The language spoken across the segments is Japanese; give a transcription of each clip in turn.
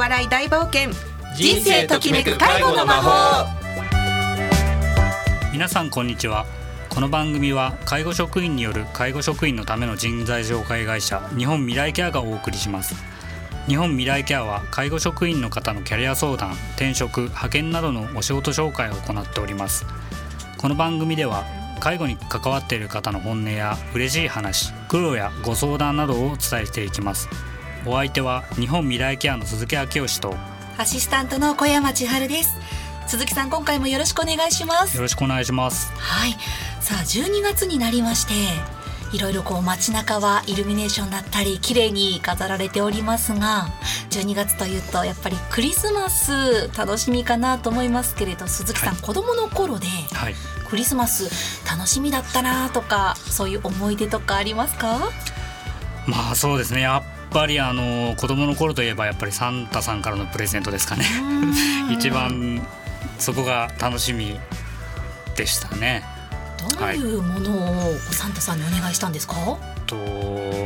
笑い大冒険。人生ときめく介護の魔法。皆さんこんにちは。この番組は介護職員による介護職員のための人材紹介会社日本未来ケアがお送りします。日本未来ケアは介護職員の方のキャリア相談転職派遣などのお仕事紹介を行っております。この番組では介護に関わっている方の本音や嬉しい話苦労やご相談などをお伝えしていきます。お相手は日本未来ケアの鈴木明義とアシスタントの小山千春です。鈴木さん今回もよろしくお願いします。よろしくお願いします。はい。さあ12月になりましていろいろこう街中はイルミネーションだったり綺麗に飾られておりますが12月というとやっぱりクリスマス楽しみかなと思いますけれど鈴木さん、はい、子供の頃で、はい、クリスマス楽しみだったなとかそういう思い出とかありますか？まあそうですね。やっぱりあの子供の頃といえばやっぱりサンタさんからのプレゼントですかね。一番そこが楽しみでしたね。どういうものをサンタさんにお願いしたんですか、はい、と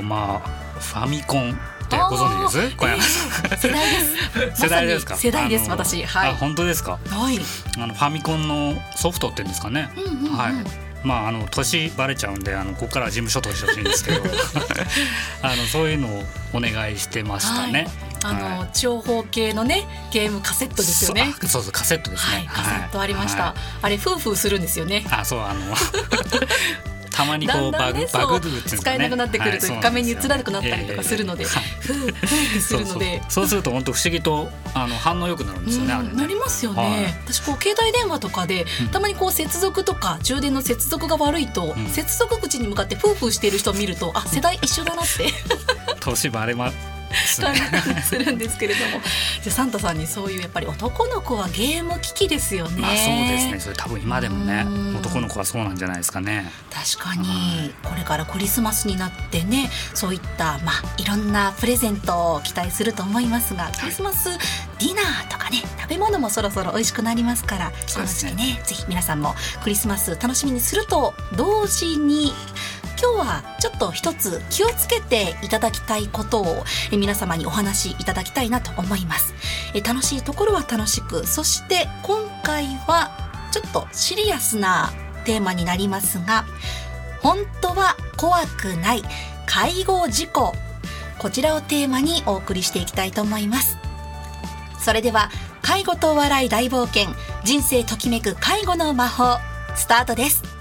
まあファミコンってご存知です？小山さん、世代です。世代ですか？世代です私。はい。本当ですか？はい。あのファミコンのソフトっていうんですかね、はいまああの年バレちゃうんであのここから事務所としてほしいんですけど あのそういうのをお願いしてましたね。はい、あの、はい、長方形のねゲームカセットですよね。そうそうカセットですね。はい、カセットありました。はい、あれ夫婦するんですよね。あそうあの たまにこうバグ、ね、バグる使えなくなってくると画面に映らなくなったりとかするので、ふうふうってするので。そうすると本当不思議とあの反応良くなるんですよね、なりますよね、私こう携帯電話とかで、たまにこう接続とか充電の接続が悪いと、接続口に向かってフーフーしている人を見るとあ世代一緒だなって。年バレま感じするんですけれども。じゃサンタさんにそういうやっぱり男の子はゲーム機器ですよね。まあ、そうですね。それ多分今でもね男の子はそうなんじゃないですかね。確かに。これからクリスマスになってねそういったまあいろんなプレゼントを期待すると思いますがクリスマスディナーとかね食べ物もそろそろ美味しくなりますからこの時期ね。ぜひ皆さんもクリスマス楽しみにすると同時に今日はちょっと一つ気をつけていただきたいことを皆様にお話しいただきたいなと思います。楽しいところは楽しくそして今回はちょっとシリアスなテーマになりますが本当は怖くない介護事故。こちらをテーマにお送りしていきたいと思います。それでは介護と笑い大冒険人生ときめく介護の魔法スタートです。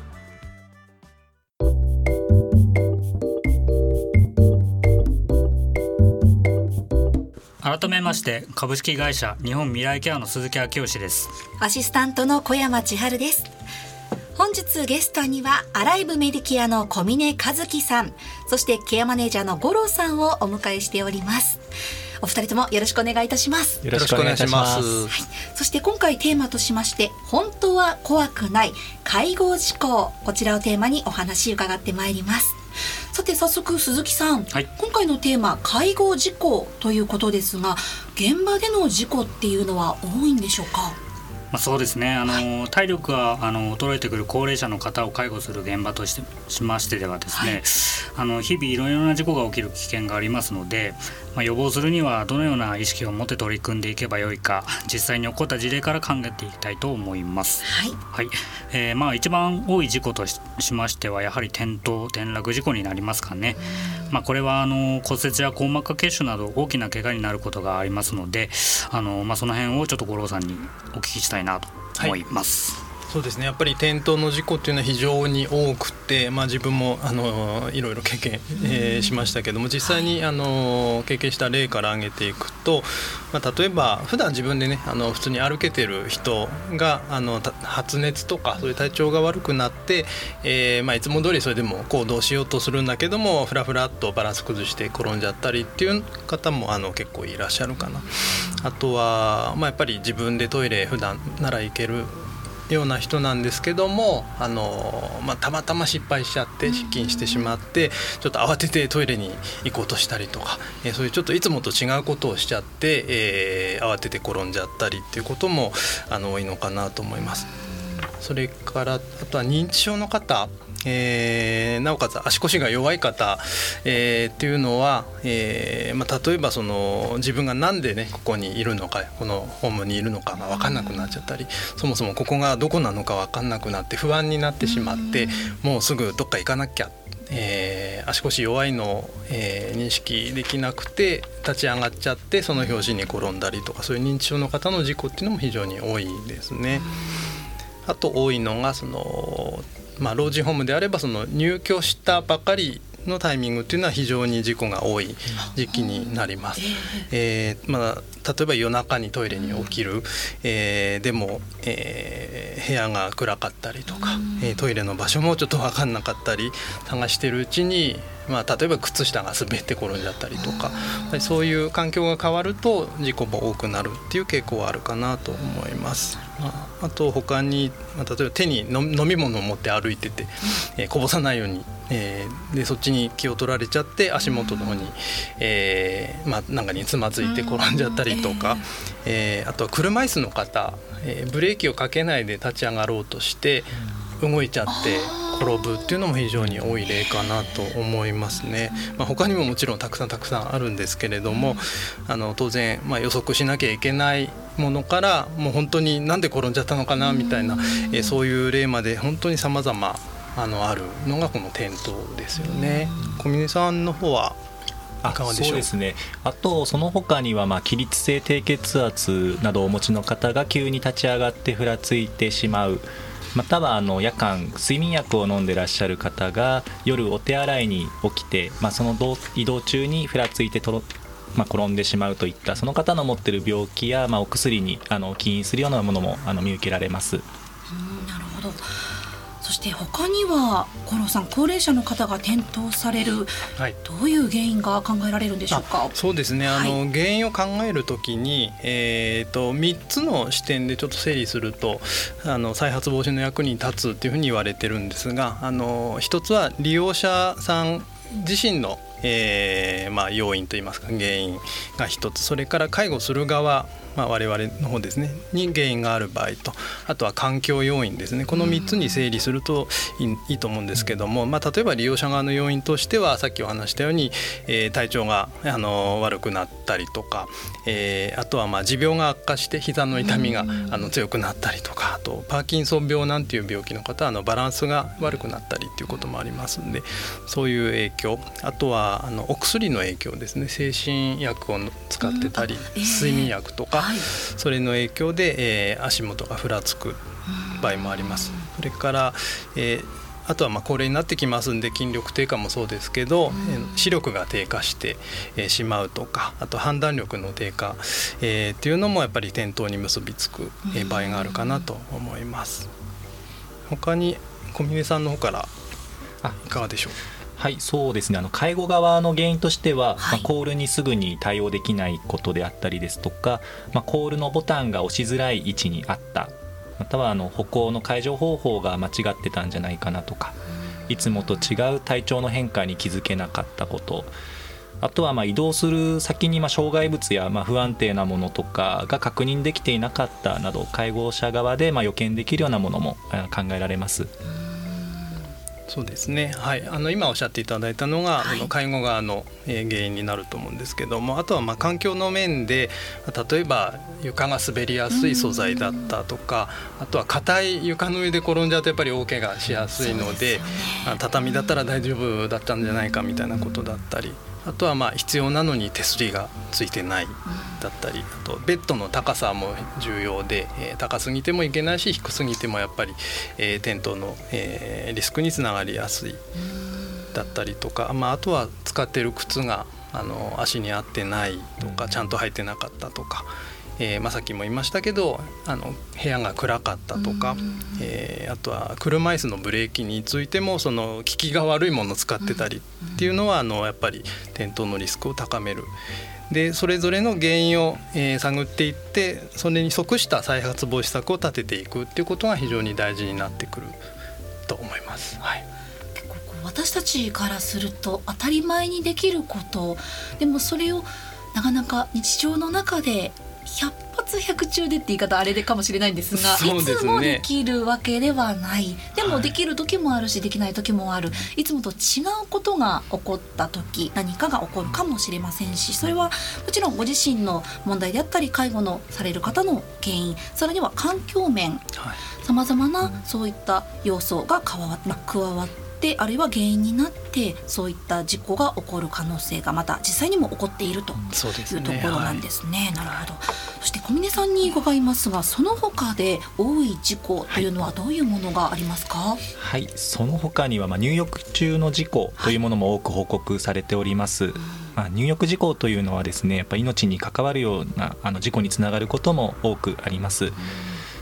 改めまして株式会社日本未来ケアの鈴木明義です。アシスタントの小山千春です。本日ゲストにはアライブメディケアの小峰和樹さんそしてケアマネージャーの五郎さんをお迎えしております。お二人ともよろしくお願いいたします。よろしくお願いします、はい、そして今回テーマとしまして本当は怖くない介護事故こちらをテーマにお話伺ってまいりますさて早速鈴木さん、はい、今回のテーマ介護事故ということですが現場での事故っていうのは多いんでしょうか？まあ、そうですね。あの、はい、体力があの衰えてくる高齢者の方を介護する現場としてしましてではですね、はい、あの日々いろいろな事故が起きる危険がありますので、まあ、予防するにはどのような意識を持って取り組んでいけばよいか実際に起こった事例から考えていきたいと思います。はい、はい、えー、まあ、一番多い事故としましてはやはり転倒転落事故になりますかね。まあ、これはあの骨折や硬膜下血腫など大きな怪我になることがありますのであの、まあ、その辺をちょっと五郎さんにお聞きしたいなと思います。はいそうですねやっぱり転倒の事故っていうのは非常に多くて、まあ、自分もあのいろいろ経験、えー、しましたけども実際にあの経験した例から挙げていくと、まあ、例えば普段自分でねあの普通に歩けてる人があの発熱とかそういう体調が悪くなって、えーまあ、いつも通りそれでも行動しようとするんだけどもふらふらっとバランス崩して転んじゃったりっていう方もあの結構いらっしゃるかな。あとは、まあ、やっぱり自分でトイレ普段なら行けるような人なんですけどもあの、まあ、たまたま失敗しちゃって失禁してしまってちょっと慌ててトイレに行こうとしたりとか、えー、そういうちょっといつもと違うことをしちゃって、えー、慌てて転んじゃったりっていうこともあの多いのかなと思います。それからあとは認知症の方えー、なおかつ足腰が弱い方、えー、っていうのは、えーまあ、例えばその自分が何でねここにいるのかこのホームにいるのかが分かんなくなっちゃったりそもそもここがどこなのか分かんなくなって不安になってしまってもうすぐどっか行かなきゃえー、足腰弱いのを、えー、認識できなくて立ち上がっちゃってその拍子に転んだりとかそういう認知症の方の事故っていうのも非常に多いですね。あと多いのがそのまあ、老人ホームであればその入居したばかりのタイミングっていうのは非常に事故が多い時期になります。えー、まあ、例えば夜中にトイレに起きる、えー、でも、えー、部屋が暗かったりとか、えトイレの場所もちょっと分かんなかったり探してるうちに、まあ、例えば靴下が滑って転んじゃったりとかそういう環境が変わると事故も多くなるっていう傾向はあるかなと思います。まあ、あと他に、まあ、例えば手に飲み物を持って歩いてて、えー、こぼさないように、えー、でそっちに気を取られちゃって足元の方に、えーまあ、なんかにつまずいて転んじゃったりとか、えー、あとは車椅子の方、えー、ブレーキをかけないで立ち上がろうとして動いちゃって。転ぶっていうのも非常に多い例かなと思いますね。まあ、他にももちろんたくさんたくさんあるんですけれどもあの当然、まあ、予測しなきゃいけないものからもう本当になんで転んじゃったのかなみたいな、えそういう例まで本当に様々あのあるのがこの転倒ですよね。小峰さんの方はいかがでしょう？そうですねあとその他にはまあ起立性低血圧などをお持ちの方が急に立ち上がってふらついてしまうまたはあの夜間睡眠薬を飲んでらっしゃる方が夜お手洗いに起きて、まあ、その移動中にふらついてとろまあ、転んでしまうといったその方の持っている病気や、まあ、お薬にあの起因するようなものもあの見受けられます。なるほどそして他には五郎さん高齢者の方が転倒される、はい、どういう原因が考えられるんでしょうか？そうですね、あの原因を考えるときに、えーと、3つの視点でちょっと整理するとあの再発防止の役に立つっていうふうに言われてるんですがあの一つは利用者さん自身のえーまあ、要因といいますか原因が一つ。それから介護する側まあ、我々の方ですねに原因がある場合と。あとは環境要因ですね。この3つに整理するといいと思うんですけども、まあ、例えば利用者側の要因としてはさっきお話したように、えー、体調があの悪くなったりとか、えー、あとはまあ持病が悪化して膝の痛みがあの強くなったりとかあとパーキンソン病なんていう病気の方はあのバランスが悪くなったりっていうこともありますんでそういう影響。あとはあのお薬の影響ですね。精神薬を使ってたり、睡眠薬とかはい、それの影響で、えー、足元がふらつく場合もあります。それから、えーあとはまあ高齢になってきますんで筋力低下もそうですけど、うん、視力が低下してしまうとかあと判断力の低下、えー、っていうのもやっぱり転倒に結びつく場合があるかなと思います。他に小峰さんの方からいかがでしょう？はいそうですね。あの介護側の原因としては、はい、まあ、コールにすぐに対応できないことであったりですとか、まあ、コールのボタンが押しづらい位置にあった。またはあの歩行の解除方法が間違ってたんじゃないかなとかいつもと違う体調の変化に気づけなかったこと。あとはま移動する先にま障害物やま不安定なものとかが確認できていなかったなど介護者側でま予見できるようなものも考えられます。そうですね、はい、あの今おっしゃっていただいたのが、はい、あの介護側の、え原因になると思うんですけどもあとはまあ環境の面で例えば床が滑りやすい素材だったとかあとは硬い床の上で転んじゃうとやっぱり大怪我しやすいので、ね、畳だったら大丈夫だったんじゃないかみたいなことだったり。あとはまあ必要なのに手すりがついてないだったりあとベッドの高さも重要で、えー、高すぎてもいけないし低すぎてもやっぱり、えー、転倒の、えー、リスクにつながりやすいだったりとか、まあ、あとは使ってる靴があの足に合ってないとかちゃんと履いてなかったとか。えーまあ、さっきも言いましたけどあの部屋が暗かったとか、えー、あとは車椅子のブレーキについてもその効きが悪いものを使ってたりっていうのはあのやっぱり転倒のリスクを高める。でそれぞれの原因を、えー、探っていってそれに即した再発防止策を立てていくっていうことが非常に大事になってくると思います。はい私たちからすると当たり前にできることでもそれをなかなか日常の中で100活躍中でって言い方あれでかもしれないんですがいつもできるわけではない。でもはいできる時もあるしできない時もある。い。つもと違うことが起こった時何かが起こるかもしれませんしそれはもちろんご自身の問題であったり介護のされる方の原因さらには環境面はい。さまざまなそういった要素が加わ,、まあ、加わってあるいは原因になってそういった事故が起こる可能性がまた実際にも起こっているとそうですねいうところなんですね。なるほど。そして小峰さんに伺いますが、その他で多い事故というのはどういうものがありますか？はい、その他にはまあ入浴中の事故というものも多く報告されております。まあ、入浴事故というのはですねやっぱ命に関わるようなあの事故につながることも多くあります。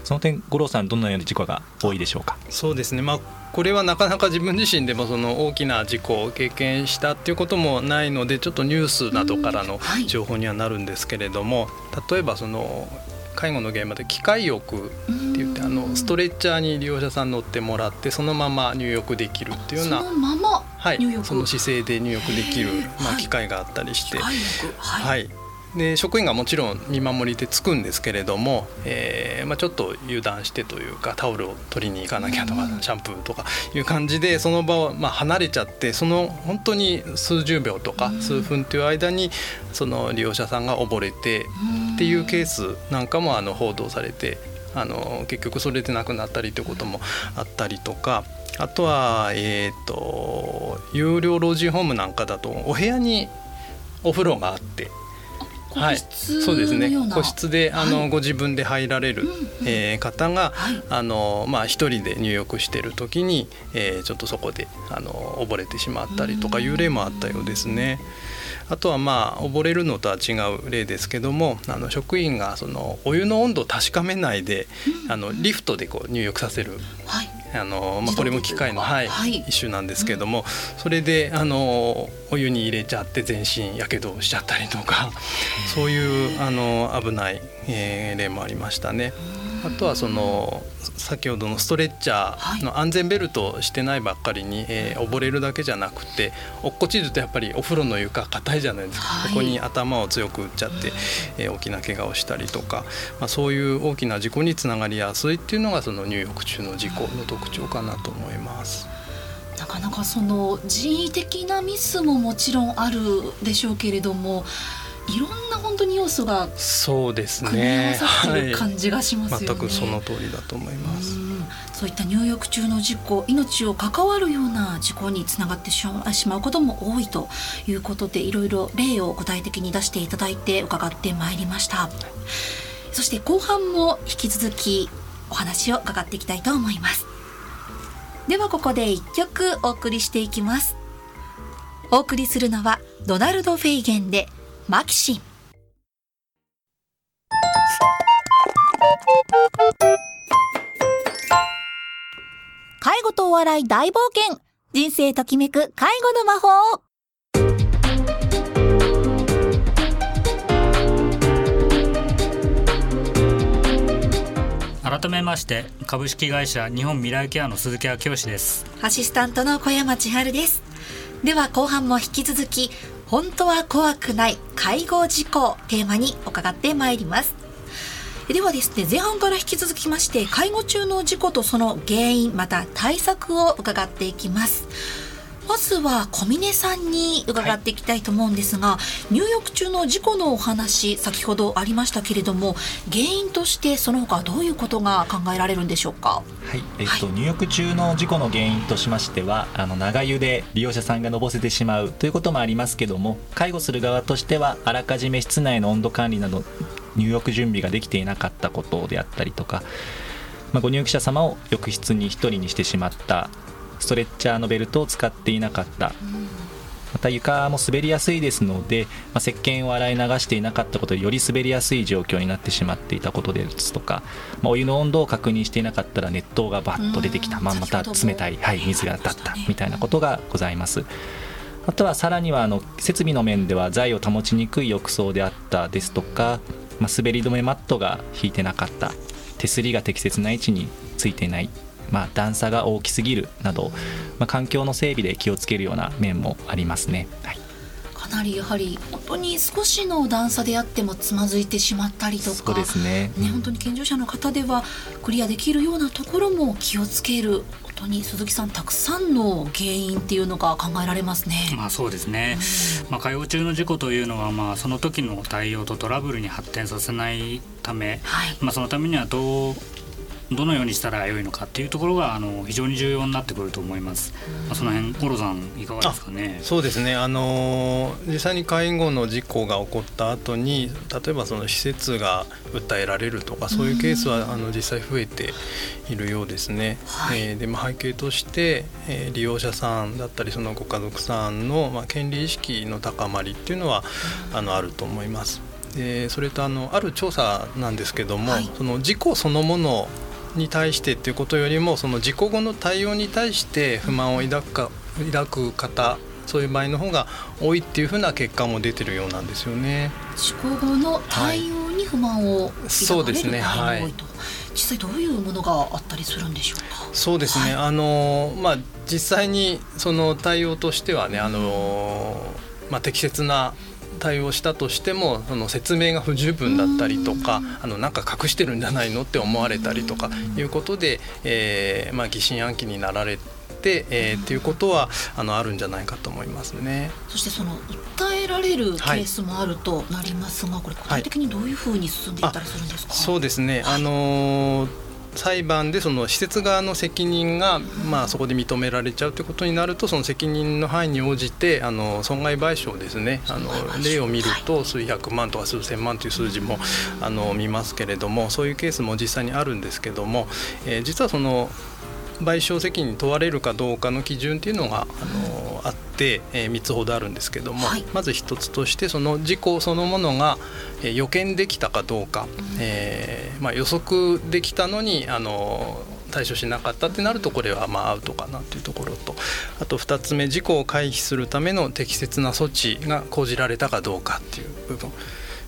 その点五郎さんどのような事故が多いでしょうか？そうですねまあこれはなかなか自分自身でもその大きな事故を経験したっていうこともないのでちょっとニュースなどからのはい。情報にはなるんですけれども例えばその介護の現場で機械浴って言ってあのストレッチャーに利用者さん乗ってもらってそのまま入浴できるっていうようなそのままはい。入浴、その姿勢で入浴できるまあ、はい。機械があったりして、はい、で職員がもちろん見守りでつくんですけれども、えーまあ、ちょっと油断してというかタオルを取りに行かなきゃとか、うんシャンプーとかいう感じでその場をまあ離れちゃってその本当に数十秒とかうん数分という間にその利用者さんが溺れてっていうケースなんかもあの報道されてあの結局それで亡くなったりということもあったりとかあとは、えー、と有料老人ホームなんかだとお部屋にお風呂があって。個はい、室そうですね。個室であの、はい。ご自分で入られる、うんうんえー方が、はい。あのまあ、一人で入浴してる時に、えーちょっとそこであの溺れてしまったりとかいう例もあったようですね。あとはまあ溺れるのとは違う例ですけどもあの職員がそのお湯の温度を確かめないで、あのリフトでこう入浴させる。はいあの、まあ、これも機械の、はいはい。一種なんですけども、それであのお湯に入れちゃって全身やけどしちゃったりとかそういうあの危ない、えー例もありましたね。あとはその先ほどのストレッチャーの安全ベルトをしてないばっかりに、えー溺れるだけじゃなくて落っこちるとやっぱりお風呂の床硬いじゃないですか、はい。ここに頭を強く打っちゃって、えー大きな怪我をしたりとか、まあ、そういう大きな事故につながりやすいっていうのがその入浴中の事故の特徴かなと思います。なかなかその人為的なミスももちろんあるでしょうけれどもいろんな本当に要素がそうです組み合わね。さってる感じがしますよね。全くその通りだと思います。うんそういった入浴中の事故命を関わるような事故につながってしまうしまうことも多いということでいろいろ例を具体的に出していただいて伺ってまいりましたそして後半も引き続きお話を伺っていきたいと思いますではここで一曲お送りしていきますお送りするのはドナルド・フェイゲンでマキシン。介護とお笑い大冒険。人生ときめく介護の魔法。改めまして株式会社日本未来ケアの鈴木明義です。アシスタントの小山千春です。では後半も引き続き本当は怖くない介護事故テーマに伺ってまいります。ではですね前半から引き続きまして介護中の事故とその原因また対策を伺っていきます。まずは小峰さんに伺っていきたいと思うんですが、入浴中の事故のお話先ほどありましたけれども原因としてその他どういうことが考えられるんでしょうか？はい、えっと、入浴中の事故の原因としましてはあの長湯で利用者さんがのぼせてしまうということもありますけども介護する側としてはあらかじめ室内の温度管理など入浴準備ができていなかったことであったりとか、まあ、ご入浴者様を浴室に1人にしてしまったストレッチャーのベルトを使っていなかった。また床も滑りやすいですので、まあ、石鹸を洗い流していなかったことでより滑りやすい状況になってしまっていたことですとか、まあ、お湯の温度を確認していなかったら熱湯がバッと出てきた、うん。まあ、また冷たい、はい、水が当たったみたいなことがございます。あとはさらにはあの設備の面では材を保ちにくい浴槽であったですとか、まあ、滑り止めマットが引いてなかった。手すりが適切な位置についていないまあ、段差が大きすぎるなど、まあ、環境の整備で気をつけるような面もありますね。はい、かなりやはり本当に少しの段差であってもつまずいてしまったりとかそうですねね本当に健常者の方ではクリアできるようなところも気をつける本当に鈴木さんたくさんの原因っていうのが考えられますね。まあそうですね。まあ介護中の事故というのはまあその時の対応とトラブルに発展させないため、はい、まあそのためにはどうどのようにしたら良いのかっていうところがあの非常に重要になってくると思います。まあ、その辺五郎さんいかがですかね？そうですね。あの実際に介護の事故が起こった後に例えばその施設が訴えられるとかそういうケースはあの実際増えているようですね。はい、えー、でまあ背景として、えー、利用者さんだったりそのご家族さんのまあ権利意識の高まりっていうのはあのあると思います。でそれとあのある調査なんですけども、はい、その事故そのものに対してっていうことよりもその事故後の対応に対して不満を抱くか抱く方そういう場合の方が多いっていうふうな結果も出てるようなんですよね。事故後の対応に不満を抱かれるそうですね、はい、実際どういうものがあったりするんでしょうか？そうですね。はい、あのまあ実際にその対応としてはねあのまあ適切な対応したとしてもその説明が不十分だったりとかあのなんか隠してるんじゃないのって思われたりとかいうことで、えーまあ、疑心暗鬼になられて、えー、っていうことはあのあるんじゃないかと思いますね。そしてその訴えられるケースもあるとなりますが、はい、これ具体的にどういうふうに進んでいったりするんですか？そうですね。あのー裁判でその施設側の責任が、まあ、そこで認められちゃうということになるとその責任の範囲に応じてあの損害賠償ですね。あの例を見ると数百万とか数千万という数字もあの見ますけれどもそういうケースも実際にあるんですけども、えー、実はその賠償責任に問われるかどうかの基準っていうのがあのあって、えー、3つほどあるんですけども、はい、まず1つとしてその事故そのものが、えー、予見できたかどうか、えーまあ、予測できたのにあの対処しなかったってなるとこれはまあアウトかなというところと。あと2つ目事故を回避するための適切な措置が講じられたかどうかっていう部分。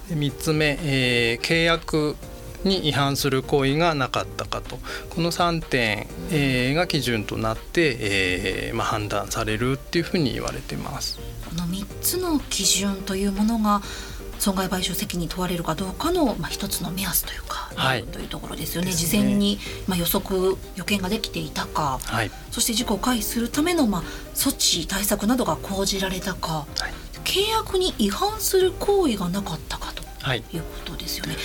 3つ目、えー、契約に違反する行為がなかったかと。この3点、えー、が基準となって、えーまあ、判断されるっていうふうに言われてます。この3つの基準というものが損害賠償責任問われるかどうかの、まあ、一つの目安というか、はい、というところですよね、ね、事前に、まあ、予測予見ができていたか、はい、そして事故を回避するための、まあ、措置対策などが講じられたか、はい、契約に違反する行為がなかったかとい。うことですよね。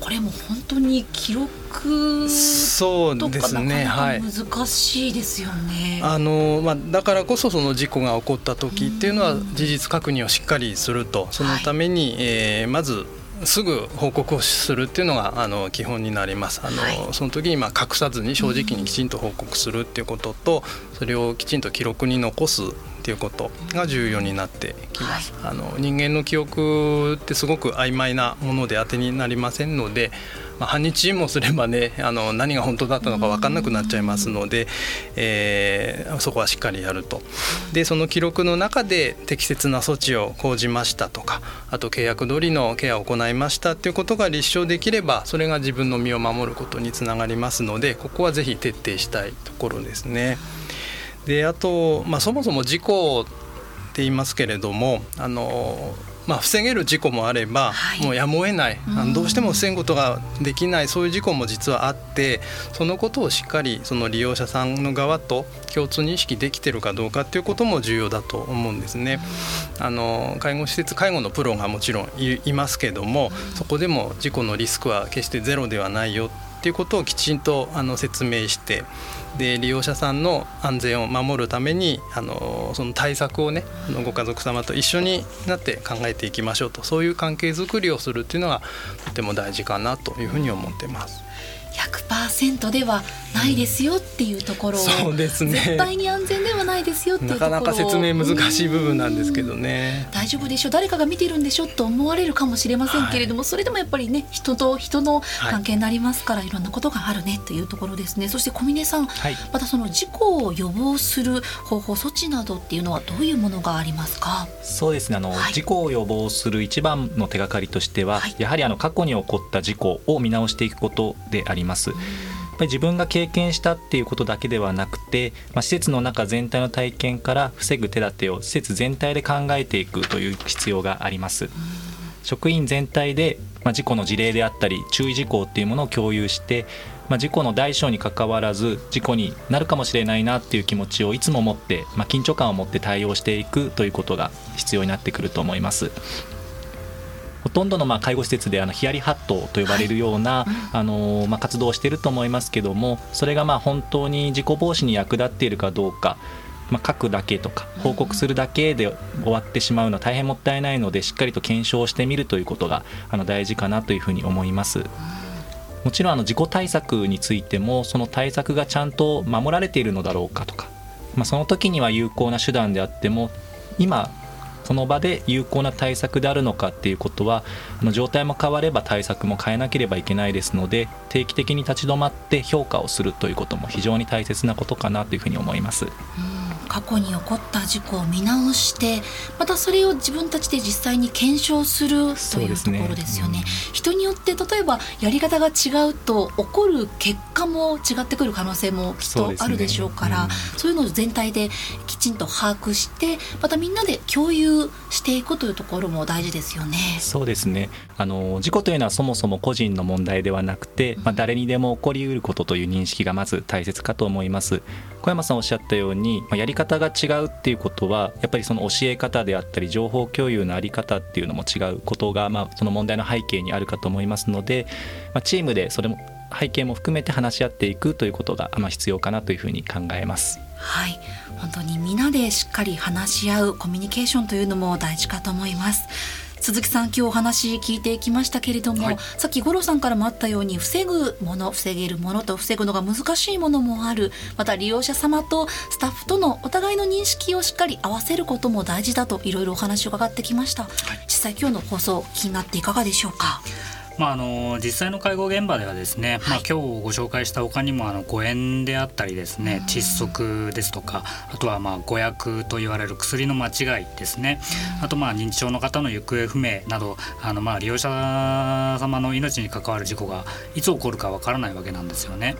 これも本当に記録そうですね。はい。難しいですよね。あのまあだからこそその事故が起こった時っていうのは事実確認をしっかりすると。そのために、はい、えー、まずすぐ報告をするっていうのがあの基本になります。あの、はい、その時にまあ隠さずに正直にきちんと報告するっていうことと、それをきちんと記録に残すっていうことが重要になってきます。はい、あの人間の記憶ってすごく曖昧なもので当てになりませんので、まあ、半日もすればねあの何が本当だったのか分かんなくなっちゃいますので、えー、そこはしっかりやるとでその記録の中で適切な措置を講じましたとかあと契約通りのケアを行いましたっていうことが立証できればそれが自分の身を守ることにつながりますのでここはぜひ徹底したいところですね。であと、まあ、そもそも事故って言いますけれどもあのまあ、防げる事故もあれば、はい、もうやむを得ない、うん、どうしても防ぐことができないそういう事故も実はあってそのことをしっかりその利用者さんの側と共通認識できてるかどうかっていうことも重要だと思うんですね。あの介護施設介護のプロがもちろんいますけどもそこでも事故のリスクは決してゼロではないよっていうことをきちんとあの説明してで利用者さんの安全を守るためにあのその対策をねのご家族様と一緒になって考えていきましょうとそういう関係づくりをするっていうのがとても大事かなというふうに思ってます。100%ではないですよっていうところを、そうですね。絶対に安全ではないですよっていうところなかなか説明難しい部分なんですけどね。大丈夫でしょ誰かが見てるんでしょと思われるかもしれませんけれども、はい、それでもやっぱりね人と人の関係になりますから、はい、いろんなことがあるねというところですね。そして小峰さん、はい、またその事故を予防する方法措置などっていうのはどういうものがありますか？そうですね。あの、事故を予防する一番の手がかりとしては、やはりあの過去に起こった事故を見直していくことであります。やっぱり自分が経験したっていうことだけではなくて、まあ、施設の中全体の体験から防ぐ手立てを施設全体で考えていくという必要があります。職員全体で、まあ、事故の事例であったり注意事項っていうものを共有して、まあ、事故の大小にかかわらず事故になるかもしれないなっていう気持ちをいつも持って、まあ、緊張感を持って対応していくということが必要になってくると思います。ほとんどのまあ介護施設であのヒヤリハットと呼ばれるような、あのまあ活動をしていると思いますけどもそれがまあ本当に事故防止に役立っているかどうかまあ、書くだけとか報告するだけで終わってしまうのは大変もったいないのでしっかりと検証してみるということがあの大事かなというふうに思います。もちろんあの事故対策についてもその対策がちゃんと守られているのだろうかとか、まあ、その時には有効な手段であっても今その場で有効な対策であるのかっていうことはあの状態も変われば対策も変えなければいけないですので定期的に立ち止まって評価をするということも非常に大切なことかなというふうに思います。うん過去に起こった事故を見直してまたそれを自分たちで実際に検証するというところですよね。ねうん、人によって例えばやり方が違うと起こる結果も違ってくる可能性もきっとあるでしょうから、ねうん、そういうのを全体できちんと把握してまたみんなで共有していくというところも大事ですよね。そうですねあの事故というのはそもそも個人の問題ではなくて、まあ、誰にでも起こりうることという認識がまず大切かと思います。小山さんおっしゃったように、まあ、やり方方が違うっていうことはやっぱりその教え方であったり情報共有の在り方っていうのも違うことが、まあ、その問題の背景にあるかと思いますので、まあ、チームでそれも背景も含めて話し合っていくということが、まあ、必要かなというふうに考えます。はい本当に皆でしっかり話し合うコミュニケーションというのも大事かと思います。鈴木さん今日お話聞いてきましたけれども、はい、さっき五郎さんからもあったように防ぐもの防げるものと防ぐのが難しいものもある。また利用者様とスタッフとのお互いの認識をしっかり合わせることも大事だといろいろお話を伺ってきました、はい、実際今日の放送気になっていかがでしょうか？まあ、あの実際の介護現場ではですね、まあ、今日ご紹介した他にもあの誤嚥であったりですね窒息ですとかあとはまあ誤薬と言われる薬の間違いですね。あとまあ認知症の方の行方不明などあのまあ利用者様の命に関わる事故がいつ起こるかわからないわけなんですよね。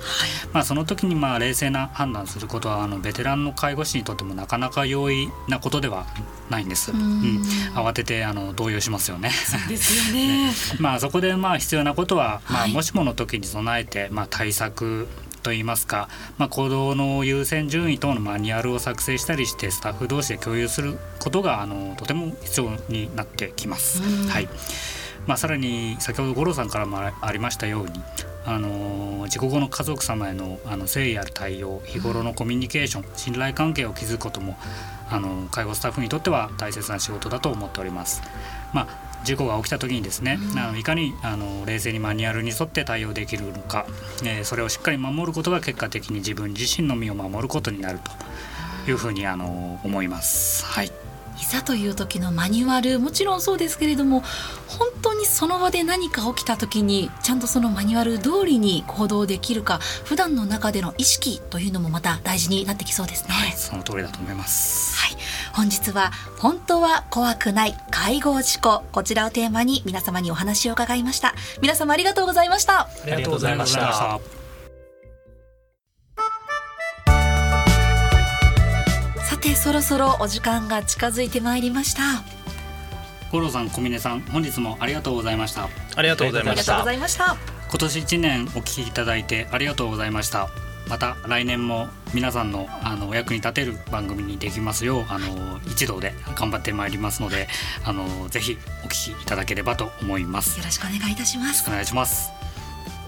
まあ、その時にまあ冷静な判断することはあのベテランの介護士にとってもなかなか容易なことではないんです。うん、慌ててあの動揺しますよね。そうですよね。まあそこでまあ必要なことは、まあ、もしもの時に備えて、まあ、対策といいますか、まあ、行動の優先順位等のマニュアルを作成したりしてスタッフ同士で共有することがあのとても必要になってきます。はいまあ、さらに先ほど五郎さんからもありましたようにあの事故後の家族様へのあの誠意ある対応日頃のコミュニケーション信頼関係を築くこともあの介護スタッフにとっては大切な仕事だと思っております。まあ事故が起きた時にですね、うん、あのいかにあの冷静にマニュアルに沿って対応できるのか、えー、それをしっかり守ることが結果的に自分自身の身を守ることになるというふうにあの思います。はいいざという時のマニュアルもちろんそうですけれども本当にその場で何か起きた時にちゃんとそのマニュアル通りに行動できるか普段の中での意識というのもまた大事になってきそうですね。はい、その通りだと思います。はい、本日は本当は怖くない介護事故こちらをテーマに皆様にお話を伺いました。皆様ありがとうございました。ありがとうございました。てそろそろお時間が近づいてまいりました五郎さん小峰さん本日もありがとうございましたありがとうございました今年一年お聞きいただいてありがとうございましたまた来年も皆さんのあのお役に立てる番組にできますようあの一同で頑張ってまいりますのであのぜひお聞きいただければと思います。よろしくお願いいたします。お願いします。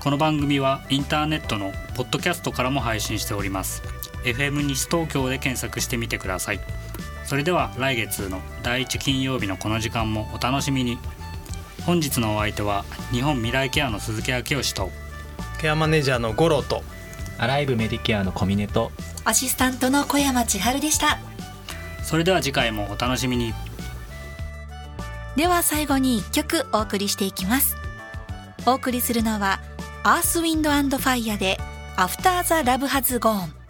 この番組はインターネットのポッドキャストからも配信しております。FM 西東京で検索してみてください。それでは来月の第1金曜日のこの時間もお楽しみに。本日のお相手は日本未来ケアの鈴木明義とケアマネージャーの五郎とアライブメディケアの小峰とアシスタントの小山千春でした。それでは次回もお楽しみに。では最後に1曲お送りしていきます。お送りするのはアースウィンドファイヤーでアフターザラブハズゴーン